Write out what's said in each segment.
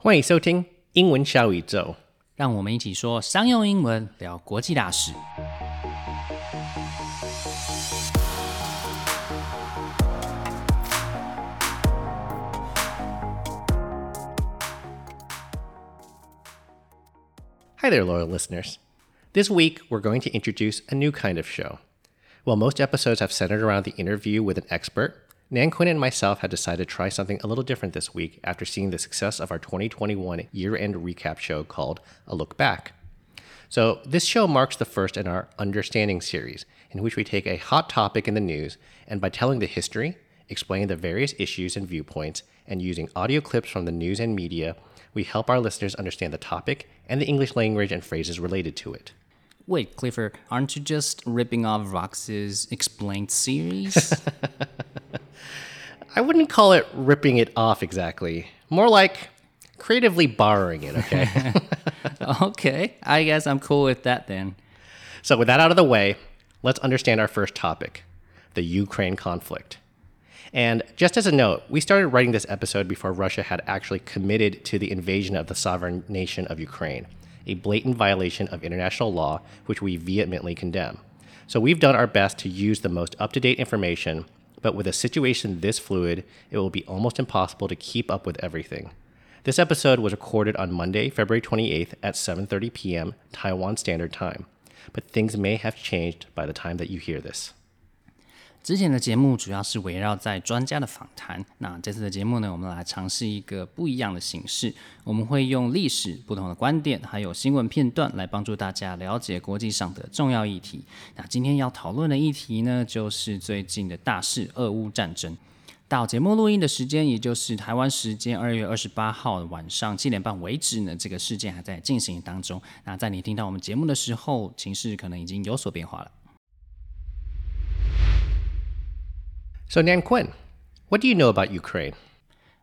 欢迎收听英文小宇宙。让我们一起说商用英文，聊国际大事。Hi there, loyal listeners. This week, we're going to introduce a new kind of show. While most episodes have centered around the interview with an expert, Nan Quinn and myself had decided to try something a little different this week after seeing the success of our 2021 year end recap show called A Look Back. So, this show marks the first in our Understanding series, in which we take a hot topic in the news and by telling the history, explaining the various issues and viewpoints, and using audio clips from the news and media, we help our listeners understand the topic and the English language and phrases related to it. Wait, Clifford, aren't you just ripping off Vox's explained series? I wouldn't call it ripping it off exactly. More like creatively borrowing it, okay? okay, I guess I'm cool with that then. so, with that out of the way, let's understand our first topic the Ukraine conflict. And just as a note, we started writing this episode before Russia had actually committed to the invasion of the sovereign nation of Ukraine, a blatant violation of international law, which we vehemently condemn. So we've done our best to use the most up to date information, but with a situation this fluid, it will be almost impossible to keep up with everything. This episode was recorded on Monday, February 28th at 7:30 p.m. Taiwan Standard Time, but things may have changed by the time that you hear this. 之前的节目主要是围绕在专家的访谈，那这次的节目呢，我们来尝试一个不一样的形式。我们会用历史不同的观点，还有新闻片段来帮助大家了解国际上的重要议题。那今天要讨论的议题呢，就是最近的大事——俄乌战争。到节目录音的时间，也就是台湾时间二月二十八号晚上七点半为止呢，这个事件还在进行当中。那在你听到我们节目的时候，情势可能已经有所变化了。So Nan Quinn, what do you know about Ukraine?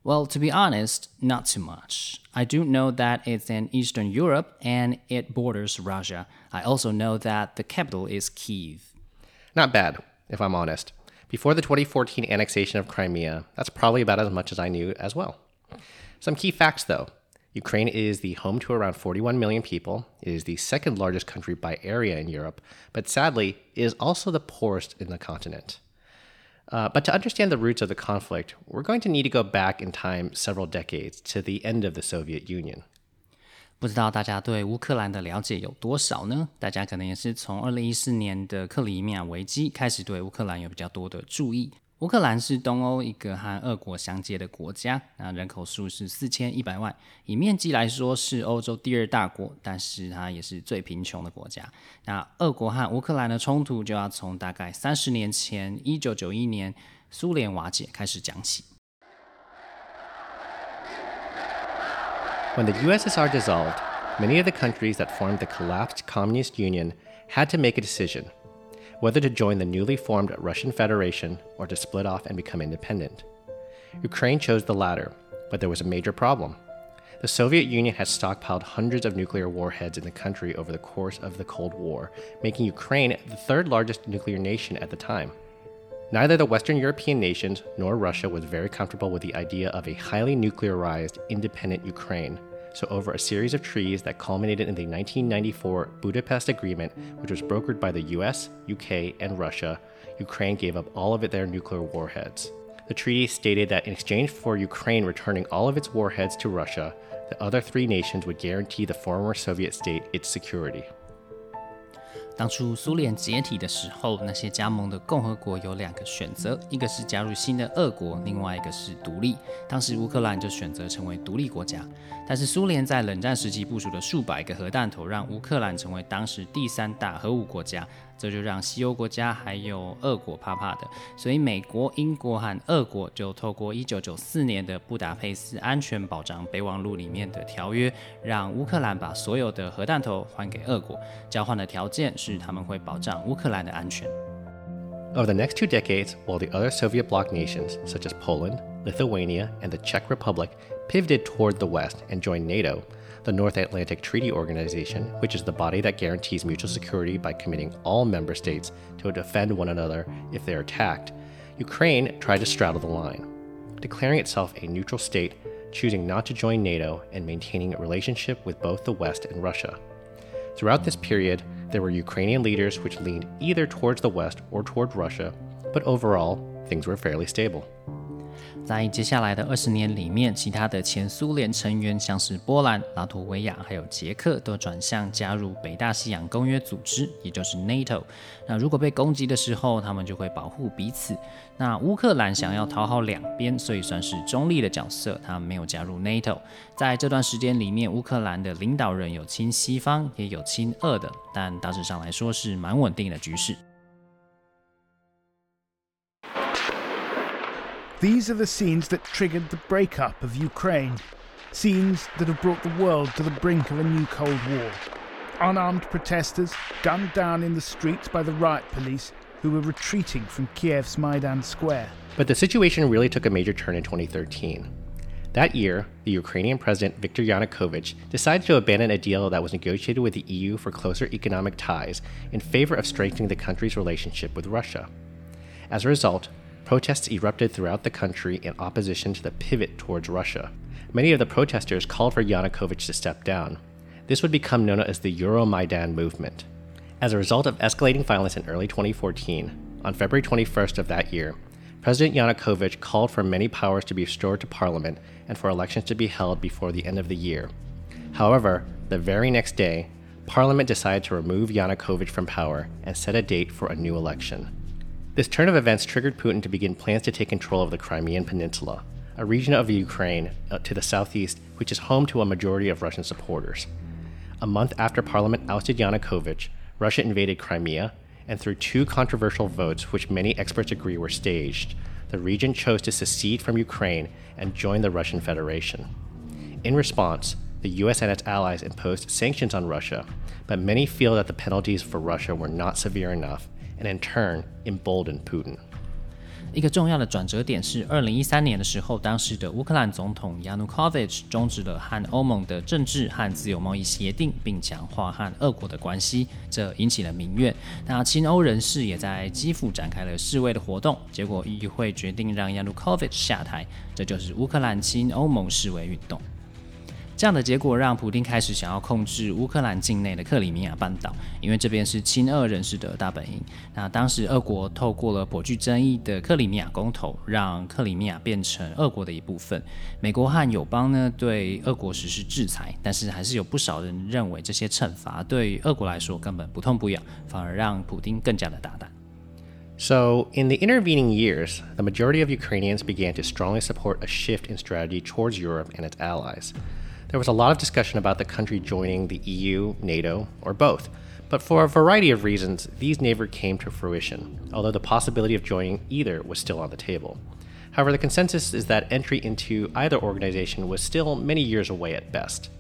Well, to be honest, not too much. I do know that it's in Eastern Europe and it borders Russia. I also know that the capital is Kiev. Not bad, if I'm honest. Before the 2014 annexation of Crimea, that's probably about as much as I knew as well. Some key facts, though. Ukraine is the home to around 41 million people. It is the second largest country by area in Europe, but sadly, it is also the poorest in the continent. Uh, but to understand the roots of the conflict, we're going to need to go back in time several decades to the end of the Soviet Union. 不知道大家对乌克兰的了解有多少呢？大家可能也是从二零一四年的克里米亚危机开始对乌克兰有比较多的注意。 乌克兰是东欧一个和俄国相接的国家，那人口数是四千一百万，以面积来说是欧洲第二大国，但是它也是最贫穷的国家。那俄国和乌克兰的冲突就要从大概三十年前，一九九一年苏联瓦解开始讲起。When the USSR dissolved, many of the countries that formed the collapsed Communist Union had to make a decision whether to join the newly formed Russian Federation or to split off and become independent. Ukraine chose the latter, but there was a major problem. The Soviet Union had stockpiled hundreds of nuclear warheads in the country over the course of the Cold War, making Ukraine the third largest nuclear nation at the time. Neither the Western European nations nor Russia was very comfortable with the idea of a highly nuclearized, independent Ukraine. So, over a series of treaties that culminated in the 1994 Budapest Agreement, which was brokered by the US, UK, and Russia, Ukraine gave up all of their nuclear warheads. The treaty stated that in exchange for Ukraine returning all of its warheads to Russia, the other three nations would guarantee the former Soviet state its security. 当初苏联解体的时候，那些加盟的共和国有两个选择，一个是加入新的俄国，另外一个是独立。当时乌克兰就选择成为独立国家，但是苏联在冷战时期部署的数百个核弹头，让乌克兰成为当时第三大核武国家，这就让西欧国家还有俄国怕怕的。所以美国、英国和俄国就透过1994年的布达佩斯安全保障备忘录里面的条约，让乌克兰把所有的核弹头还给俄国，交换的条件是他们会保障乌克兰的安全。Over the next two decades, while the other Soviet bloc nations, such as Poland, Lithuania, and the Czech Republic, pivoted toward the West and joined NATO, the North Atlantic Treaty Organization, which is the body that guarantees mutual security by committing all member states to defend one another if they are attacked, Ukraine tried to straddle the line. Declaring itself a neutral state, choosing not to join NATO and maintaining a relationship with both the West and Russia. Throughout this period, there were Ukrainian leaders which leaned either towards the West or toward Russia, but overall, things were fairly stable. 在接下来的二十年里面，其他的前苏联成员，像是波兰、拉脱维亚还有捷克，都转向加入北大西洋公约组织，也就是 NATO。那如果被攻击的时候，他们就会保护彼此。那乌克兰想要讨好两边，所以算是中立的角色，他没有加入 NATO。在这段时间里面，乌克兰的领导人有亲西方，也有亲俄的，但大致上来说是蛮稳定的局势。These are the scenes that triggered the breakup of Ukraine. Scenes that have brought the world to the brink of a new Cold War. Unarmed protesters gunned down in the streets by the riot police who were retreating from Kiev's Maidan Square. But the situation really took a major turn in 2013. That year, the Ukrainian president Viktor Yanukovych decided to abandon a deal that was negotiated with the EU for closer economic ties in favor of strengthening the country's relationship with Russia. As a result, protests erupted throughout the country in opposition to the pivot towards Russia. Many of the protesters called for Yanukovych to step down. This would become known as the Euromaidan movement. As a result of escalating violence in early 2014, on February 21st of that year, President Yanukovych called for many powers to be restored to parliament and for elections to be held before the end of the year. However, the very next day, parliament decided to remove Yanukovych from power and set a date for a new election. This turn of events triggered Putin to begin plans to take control of the Crimean Peninsula, a region of Ukraine uh, to the southeast which is home to a majority of Russian supporters. A month after Parliament ousted Yanukovych, Russia invaded Crimea, and through two controversial votes, which many experts agree were staged, the region chose to secede from Ukraine and join the Russian Federation. In response, the US and its allies imposed sanctions on Russia, but many feel that the penalties for Russia were not severe enough and in turn emboldened Putin. 一个重要的转折点是，二零一三年的时候，当时的乌克兰总统 Yanukovych 终止了和欧盟的政治和自由贸易协定，并强化和俄国的关系，这引起了民怨。那亲欧人士也在基辅展开了示威的活动，结果议会决定让 Yanukovych 下台，这就是乌克兰亲欧盟示威运动。这样的结果让普丁开始想要控制乌克兰境内的克里米亚半岛，因为这边是亲俄人士的大本营。那当时俄国透过了颇具争议的克里米亚公投，让克里米亚变成俄国的一部分。美国和友邦呢对俄国实施制裁，但是还是有不少人认为这些惩罚对俄国来说根本不痛不痒，反而让普丁更加的大胆。So, in the intervening years, the majority of Ukrainians began to strongly support a shift in strategy towards Europe and its allies. There was a lot of discussion about the country joining the EU, NATO, or both, but for a variety of reasons, these never came to fruition, although the possibility of joining either was still on the table. However, the consensus is that entry into either organization was still many years away at best.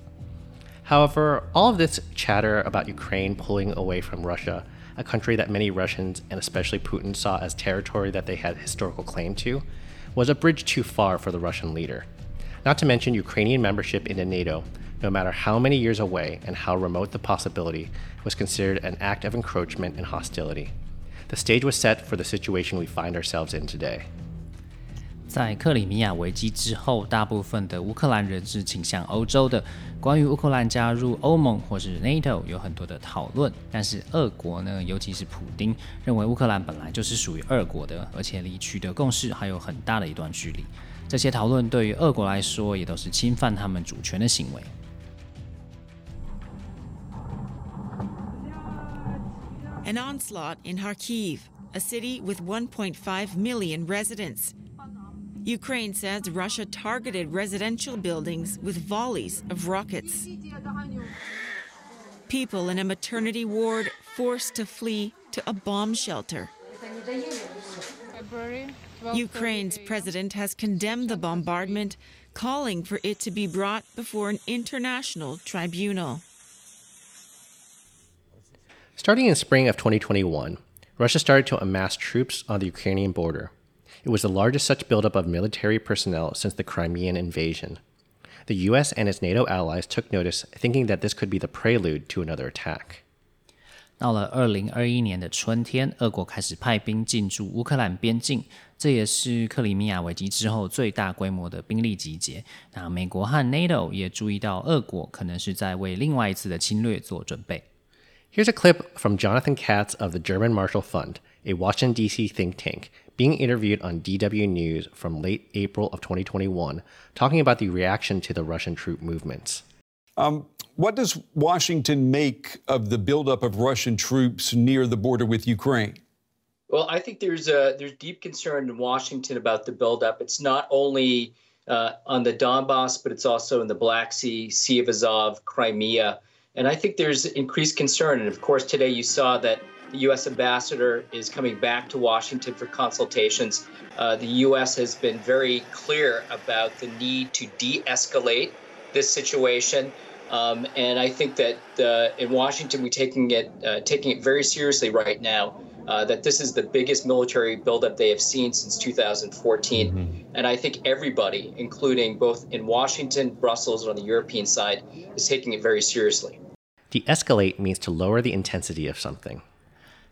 However, all of this chatter about Ukraine pulling away from Russia, a country that many Russians and especially Putin saw as territory that they had historical claim to, was a bridge too far for the Russian leader not to mention Ukrainian membership into NATO, no matter how many years away and how remote the possibility, was considered an act of encroachment and hostility. The stage was set for the situation we find ourselves in today. 在克里米亚危机之后，大部分的乌克兰人是倾向欧洲的。关于乌克兰加入欧盟或是 NATO 有很多的讨论，但是俄国呢，尤其是普丁认为乌克兰本来就是属于俄国的，而且离取得共识还有很大的一段距离。 这些讨论对于俄国来说也都是侵犯他们主权的行为。An onslaught in Kharkiv, a city with 1.5 million residents. Ukraine says Russia targeted residential buildings with volleys of rockets. People in a maternity ward forced to flee to a bomb shelter. Ukraine's president has condemned the bombardment, calling for it to be brought before an international tribunal. Starting in spring of 2021, Russia started to amass troops on the Ukrainian border. It was the largest such buildup of military personnel since the Crimean invasion. The US and its NATO allies took notice, thinking that this could be the prelude to another attack. 到了二零二一年的春天，俄国开始派兵进驻乌克兰边境，这也是克里米亚危机之后最大规模的兵力集结。那美国和 NATO 也注意到，俄国可能是在为另外一次的侵略做准备。Here's a clip from Jonathan Katz of the German Marshall Fund, a Washington, D.C. think tank, being interviewed on DW News from late April of 2021, talking about the reaction to the Russian troop movements. Um, what does Washington make of the buildup of Russian troops near the border with Ukraine? Well, I think there's a there's deep concern in Washington about the buildup. It's not only uh, on the Donbass, but it's also in the Black Sea, Sea of Azov, Crimea, and I think there's increased concern. And of course, today you saw that the U.S. ambassador is coming back to Washington for consultations. Uh, the U.S. has been very clear about the need to de-escalate this situation. Um, and I think that uh, in Washington, we're taking it uh, taking it very seriously right now. Uh, that this is the biggest military buildup they have seen since 2014, mm-hmm. and I think everybody, including both in Washington, Brussels, and on the European side, is taking it very seriously. De-escalate means to lower the intensity of something.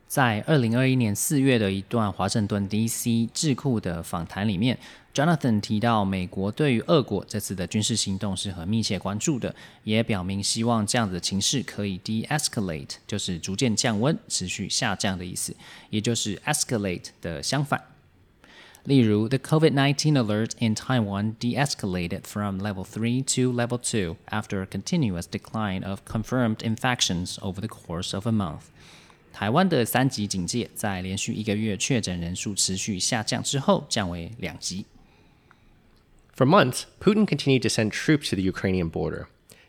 在二零二一年四月的一段华盛顿 D.C. 智库的访谈里面 ，Jonathan 提到，美国对于俄国这次的军事行动是很密切关注的，也表明希望这样子的情势可以 de-escalate，就是逐渐降温、持续下降的意思，也就是 escalate 的相反。例如，the COVID-19 alert in Taiwan de-escalated from level three to level two after a continuous decline of confirmed infections over the course of a month. 台湾的三级警戒在连续一个月确诊人数持续下降之后，降为两级。For months, Putin continued to send troops to the Ukrainian border.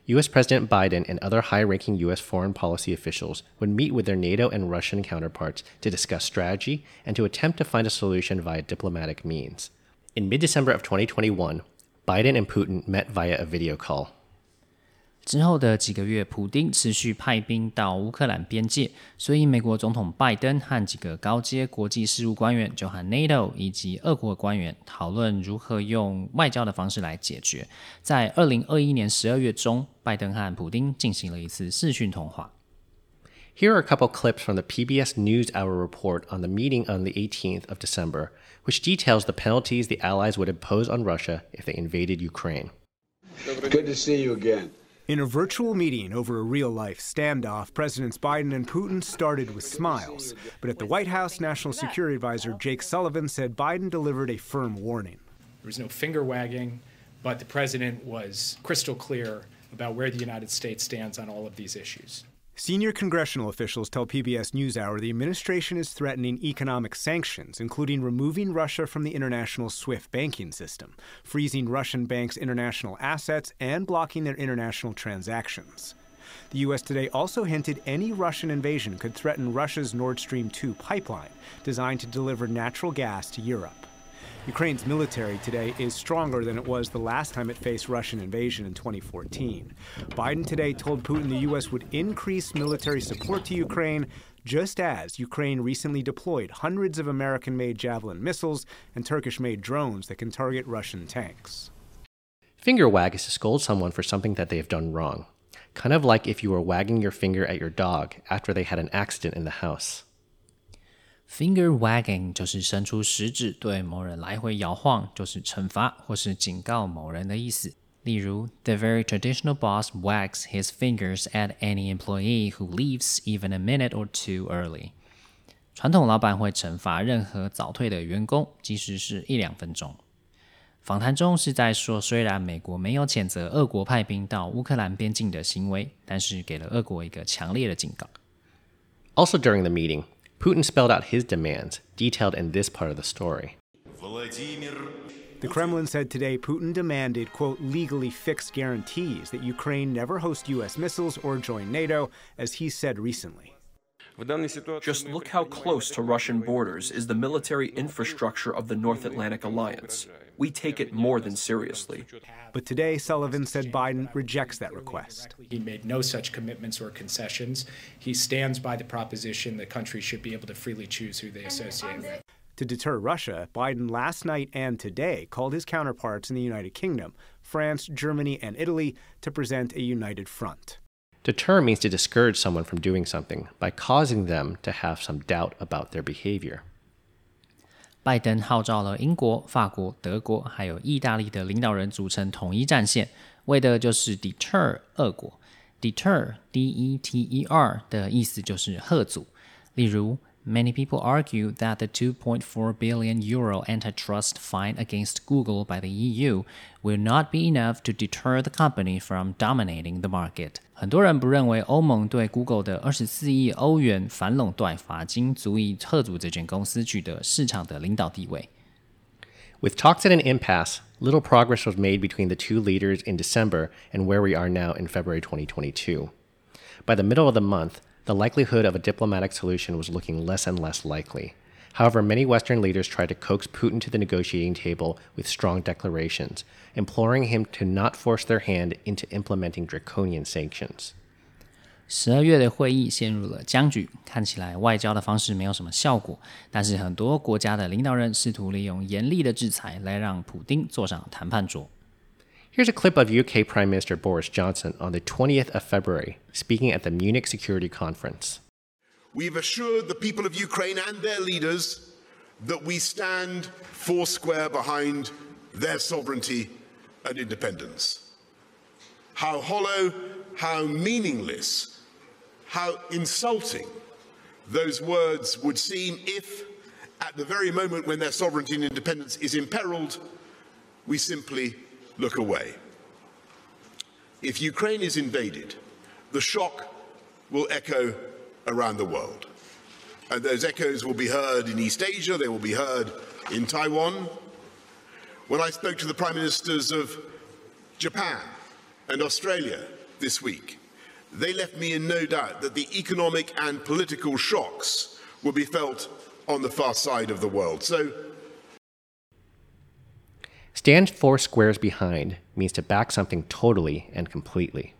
US President Biden and other high ranking US foreign policy officials would meet with their NATO and Russian counterparts to discuss strategy and to attempt to find a solution via diplomatic means. In mid December of 2021, Biden and Putin met via a video call. 之后的几个月，普丁持续派兵到乌克兰边界，所以美国总统拜登和几个高阶国际事务官员就和 NATO 以及俄国官员讨论如何用外交的方式来解决。在二零二一年十二月中，拜登和普丁进行了一次视讯通话。Here are a couple clips from the PBS NewsHour report on the meeting on the 18th of December, which details the penalties the Allies would impose on Russia if they invaded Ukraine. Good to see you again. In a virtual meeting over a real life standoff, Presidents Biden and Putin started with smiles. But at the White House, National Security Advisor Jake Sullivan said Biden delivered a firm warning. There was no finger wagging, but the president was crystal clear about where the United States stands on all of these issues. Senior congressional officials tell PBS NewsHour the administration is threatening economic sanctions, including removing Russia from the international SWIFT banking system, freezing Russian banks' international assets, and blocking their international transactions. The U.S. today also hinted any Russian invasion could threaten Russia's Nord Stream 2 pipeline, designed to deliver natural gas to Europe. Ukraine's military today is stronger than it was the last time it faced Russian invasion in 2014. Biden today told Putin the U.S. would increase military support to Ukraine, just as Ukraine recently deployed hundreds of American made Javelin missiles and Turkish made drones that can target Russian tanks. Finger wag is to scold someone for something that they have done wrong, kind of like if you were wagging your finger at your dog after they had an accident in the house. Finger wagging 就是伸出食指对某人来回摇晃，就是惩罚或是警告某人的意思。例如，The very traditional boss wags his fingers at any employee who leaves even a minute or two early。传统老板会惩罚任何早退的员工，即使是一两分钟。访谈中是在说，虽然美国没有谴责俄国派兵到乌克兰边境的行为，但是给了俄国一个强烈的警告。Also during the meeting. Putin spelled out his demands, detailed in this part of the story. The Kremlin said today Putin demanded, quote, legally fixed guarantees that Ukraine never host U.S. missiles or join NATO, as he said recently. Just look how close to Russian borders is the military infrastructure of the North Atlantic Alliance. We take it more than seriously. But today, Sullivan said Biden rejects that request. He made no such commitments or concessions. He stands by the proposition that countries should be able to freely choose who they associate with. To deter Russia, Biden last night and today called his counterparts in the United Kingdom, France, Germany, and Italy to present a united front. Deter means to discourage someone from doing something by causing them to have some doubt about their behavior. 拜登号召了英国、法国、德国还有意大利的领导人组成统一战线，为的就是 deter 俄国。deter，d-e-t-e-r 的意思就是吓阻。例如 Many people argue that the 2.4 billion euro antitrust fine against Google by the EU will not be enough to deter the company from dominating the market. 很多人不认为欧盟对 Google 的二十四亿欧元反垄断罚金足以吓阻这间公司取得市场的领导地位。With talks at an impasse, little progress was made between the two leaders in December and where we are now in February 2022. By the middle of the month, the likelihood of a diplomatic solution was looking less and less likely. However, many Western leaders tried to coax Putin to the negotiating table with strong declarations, imploring him to not force their hand into implementing draconian sanctions. 十二月的会议陷入了僵局，看起来外交的方式没有什么效果。但是很多国家的领导人试图利用严厉的制裁来让普丁坐上谈判桌。 Here's a clip of UK Prime Minister Boris Johnson on the 20th of February speaking at the Munich Security Conference. We've assured the people of Ukraine and their leaders that we stand foursquare behind their sovereignty and independence. How hollow, how meaningless, how insulting those words would seem if, at the very moment when their sovereignty and independence is imperiled, we simply look away. If Ukraine is invaded, the shock will echo around the world. And those echoes will be heard in East Asia, they will be heard in Taiwan. When I spoke to the prime ministers of Japan and Australia this week, they left me in no doubt that the economic and political shocks will be felt on the far side of the world. So Stand four squares behind means to back something totally and completely.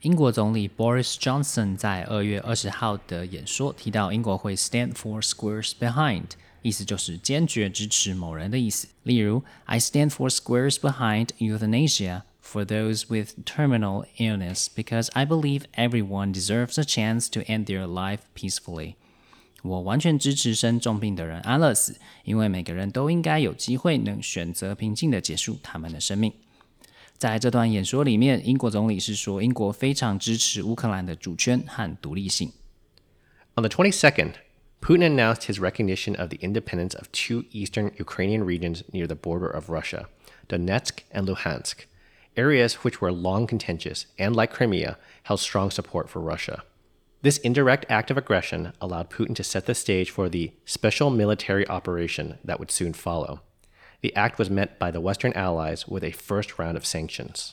英国总理 Boris Johnson 在二月二十号的演说提到，英国会 stand four squares behind，意思就是坚决支持某人的意思。例如，I stand four squares behind euthanasia for those with terminal illness because I believe everyone deserves a chance to end their life peacefully. 我完全支持生重病的人安乐死，因为每个人都应该有机会能选择平静的结束他们的生命。在这段演说里面，英国总理是说，英国非常支持乌克兰的主权和独立性。On the 22nd, Putin announced his recognition of the independence of two eastern Ukrainian regions near the border of Russia, Donetsk and Luhansk, areas which were long contentious and, like Crimea, held strong support for Russia. This indirect act of aggression allowed Putin to set the stage for the special military operation that would soon follow. The act was met by the Western allies with a first round of sanctions.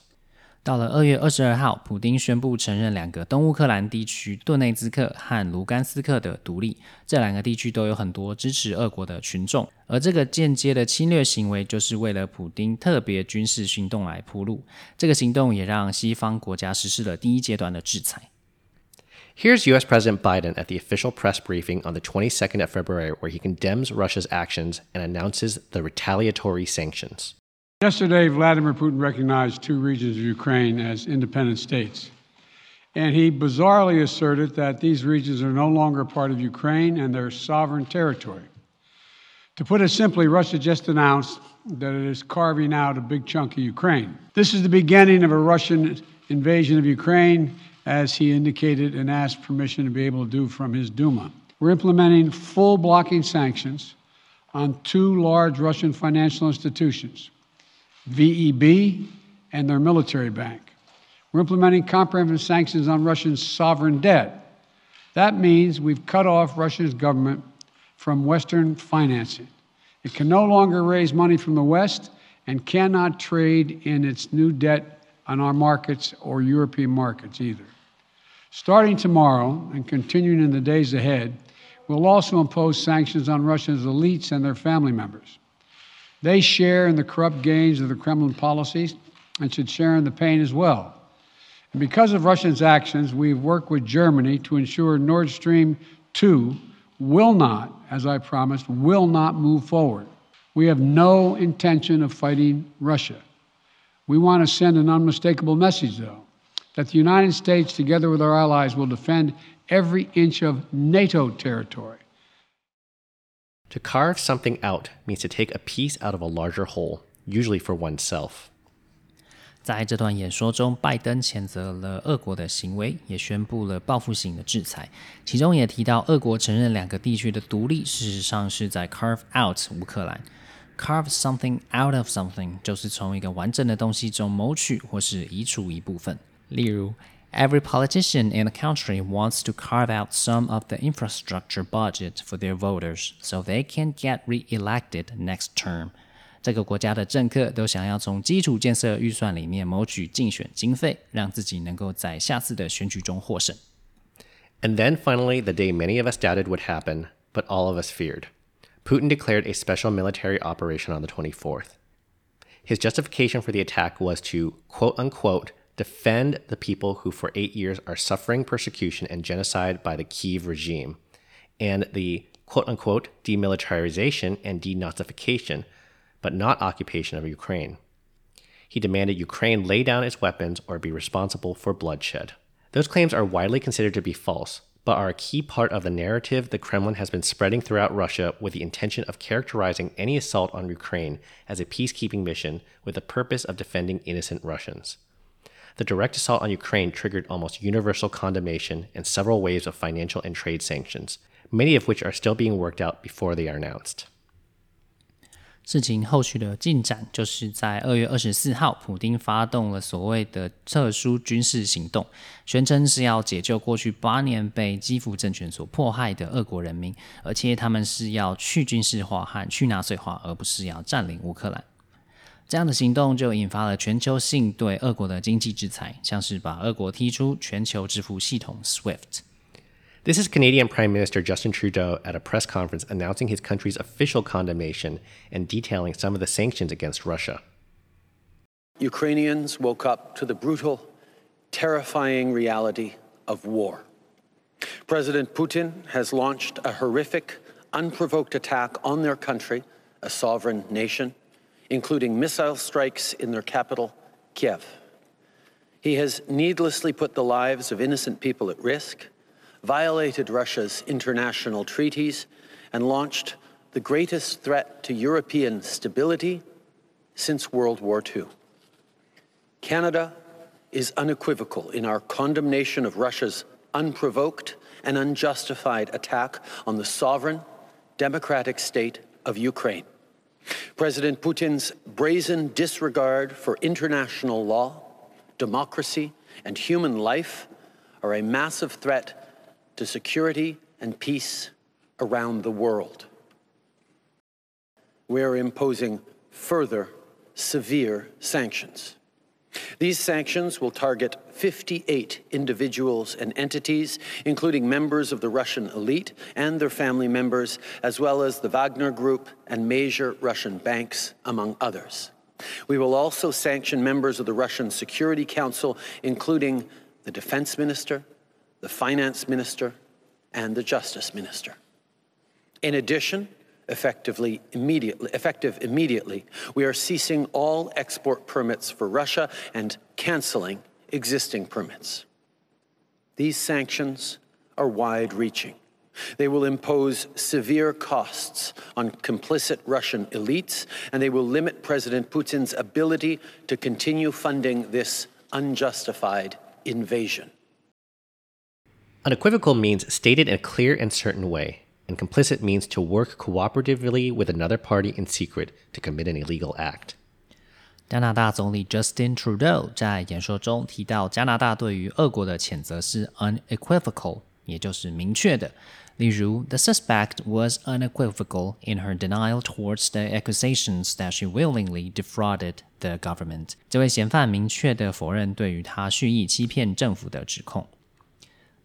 到了二月二十二号，普丁宣布承认两个东乌克兰地区顿内兹克和卢甘斯克的独立。这两个地区都有很多支持俄国的群众，而这个间接的侵略行为就是为了普丁特别军事行动来铺路。这个行动也让西方国家实施了第一阶段的制裁。 Here's US President Biden at the official press briefing on the 22nd of February, where he condemns Russia's actions and announces the retaliatory sanctions. Yesterday, Vladimir Putin recognized two regions of Ukraine as independent states. And he bizarrely asserted that these regions are no longer part of Ukraine and their sovereign territory. To put it simply, Russia just announced that it is carving out a big chunk of Ukraine. This is the beginning of a Russian invasion of Ukraine as he indicated and asked permission to be able to do from his Duma. We're implementing full blocking sanctions on two large Russian financial institutions, VEB and their military bank. We're implementing comprehensive sanctions on Russian sovereign debt. That means we've cut off Russia's government from Western financing. It can no longer raise money from the West and cannot trade in its new debt on our markets or European markets either. Starting tomorrow and continuing in the days ahead, we'll also impose sanctions on Russia's elites and their family members. They share in the corrupt gains of the Kremlin policies and should share in the pain as well. And because of Russia's actions, we've worked with Germany to ensure Nord Stream 2 will not, as I promised, will not move forward. We have no intention of fighting Russia. We want to send an unmistakable message, though that the United States, together with our allies, will defend every inch of NATO territory. To carve something out means to take a piece out of a larger whole, usually for oneself. 在这段演说中，拜登谴责了俄国的行为，也宣布了报复性的制裁。其中也提到，俄国承认两个地区的独立，事实上是在 carve out 乌克兰。carve something out of something 就是从一个完整的东西中谋取或是移除一部分。 例如，Every politician in the country wants to carve out some of the infrastructure budget for their voters so they can get re-elected next term。这个国家的政客都想要从基础建设预算里面谋取竞选经费，让自己能够在下次的选举中获胜。And then finally, the day many of us doubted would happen, but all of us feared. Putin declared a special military operation on the 24th. His justification for the attack was to, quote unquote, defend the people who for eight years are suffering persecution and genocide by the Kiev regime, and the quote unquote demilitarization and denazification but not occupation of Ukraine. He demanded Ukraine lay down its weapons or be responsible for bloodshed. Those claims are widely considered to be false, but are a key part of the narrative the Kremlin has been spreading throughout Russia with the intention of characterizing any assault on Ukraine as a peacekeeping mission with the purpose of defending innocent Russians. The direct assault on Ukraine triggered almost universal condemnation and several waves of financial and trade sanctions, many of which are still being worked out before they are announced. 事情后续的进展，就是在二月二十四号，普京发动了所谓的特殊军事行动，宣称是要解救过去八年被基辅政权所迫害的俄国人民，而且他们是要去军事化和去纳粹化，而不是要占领乌克兰。 这样的行动就引发了全球性对俄国的经济制裁，像是把俄国踢出全球支付系统 SWIFT。This is Canadian Prime Minister Justin Trudeau at a press conference announcing his country's official condemnation and detailing some of the sanctions against Russia. Ukrainians woke up to the brutal, terrifying reality of war. President Putin has launched a horrific, unprovoked attack on their country, a sovereign nation, including missile strikes in their capital, Kiev. He has needlessly put the lives of innocent people at risk violated Russia's international treaties, and launched the greatest threat to European stability since World War II. Canada is unequivocal in our condemnation of Russia's unprovoked and unjustified attack on the sovereign, democratic state of Ukraine. President Putin's brazen disregard for international law, democracy, and human life are a massive threat to security and peace around the world. We are imposing further severe sanctions. These sanctions will target 58 individuals and entities, including members of the Russian elite and their family members, as well as the Wagner Group and major Russian banks, among others. We will also sanction members of the Russian Security Council, including the defense minister, the finance minister, and the justice minister. In addition, effectively immediately effective immediately. We are ceasing all export permits for Russia and canceling existing permits. These sanctions are wide reaching they will impose severe costs on complicit Russian elites and they will limit President Putin's ability to continue funding this unjustified invasion. Unequivocal means stated in a clear and certain way, and complicit means to work cooperatively with another party in secret to commit an illegal act. 加拿大总理 Justin Trudeau 在演说中提到，加拿大对于俄国的谴责是 unequivocal，也就是明确的。例如，the suspect was unequivocal in her denial towards the accusations that she willingly defrauded the government。这位嫌犯明确的否认对于他蓄意欺骗政府的指控。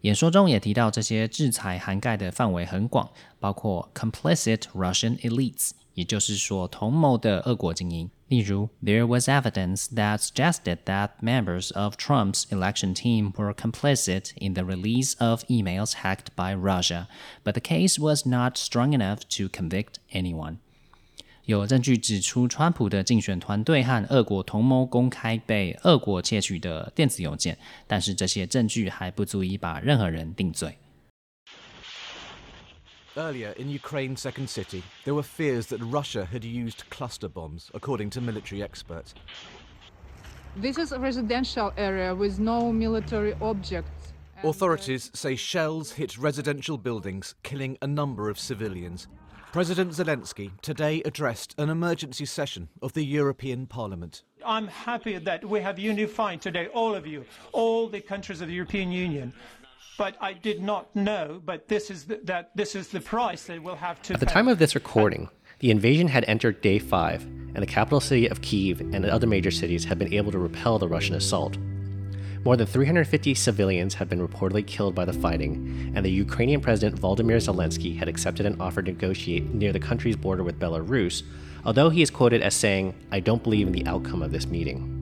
演说中也提到，这些制裁涵盖的范围很广，包括 complicit Russian elites，也就是说同谋的俄国精英。例如，there was evidence that suggested that members of Trump's election team were complicit in the release of emails hacked by Russia, but the case was not strong enough to convict anyone. 有证据指出，川普的竞选团队和俄国同谋公开被俄国窃取的电子邮件，但是这些证据还不足以把任何人定罪。Earlier in Ukraine's second city, there were fears that Russia had used cluster bombs, according to military experts. This is a residential area with no military objects. Authorities say shells hit residential buildings, killing a number of civilians. President Zelensky today addressed an emergency session of the European Parliament. I'm happy that we have unified today, all of you, all the countries of the European Union. But I did not know, but this is the, that this is the price that we'll have to At the pay. time of this recording, the invasion had entered day five, and the capital city of Kiev and other major cities had been able to repel the Russian assault. More than 350 civilians have been reportedly killed by the fighting, and the Ukrainian President Volodymyr Zelensky had accepted an offer to negotiate near the country's border with Belarus, although he is quoted as saying, I don't believe in the outcome of this meeting.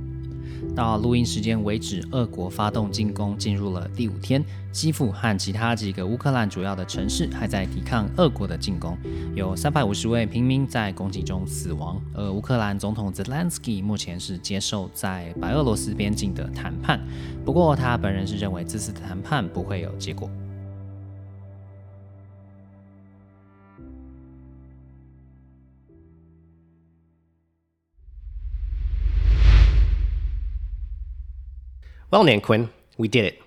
到录音时间为止，俄国发动进攻进入了第五天，基辅和其他几个乌克兰主要的城市还在抵抗俄国的进攻，有三百五十位平民在攻击中死亡。而乌克兰总统泽连斯基目前是接受在白俄罗斯边境的谈判，不过他本人是认为这次谈判不会有结果。Well, Nanquin, we did it.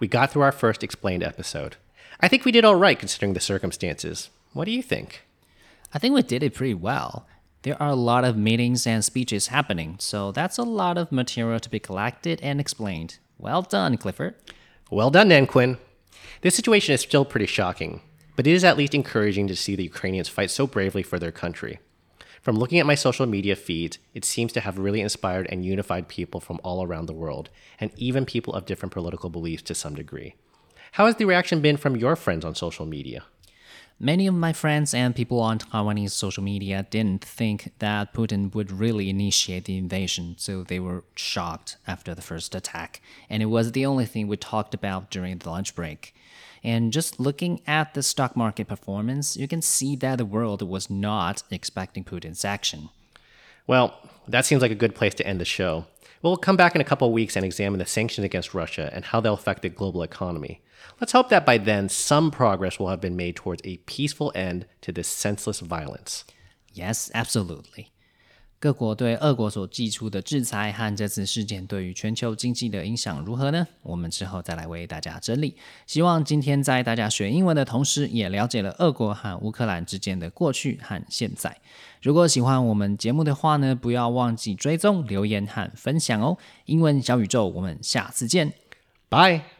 We got through our first explained episode. I think we did all right considering the circumstances. What do you think? I think we did it pretty well. There are a lot of meetings and speeches happening, so that's a lot of material to be collected and explained. Well done, Clifford. Well done, Nanquin. This situation is still pretty shocking, but it is at least encouraging to see the Ukrainians fight so bravely for their country. From looking at my social media feeds, it seems to have really inspired and unified people from all around the world, and even people of different political beliefs to some degree. How has the reaction been from your friends on social media? Many of my friends and people on Taiwanese social media didn't think that Putin would really initiate the invasion, so they were shocked after the first attack. And it was the only thing we talked about during the lunch break. And just looking at the stock market performance, you can see that the world was not expecting Putin's action. Well, that seems like a good place to end the show. We'll come back in a couple of weeks and examine the sanctions against Russia and how they'll affect the global economy. Let's hope that by then some progress will have been made towards a peaceful end to this senseless violence. Yes, absolutely. 各国对俄国所寄出的制裁和这次事件对于全球经济的影响如何呢？我们之后再来为大家整理。希望今天在大家学英文的同时，也了解了俄国和乌克兰之间的过去和现在。如果喜欢我们节目的话呢，不要忘记追踪、留言和分享哦。英文小宇宙，我们下次见，拜。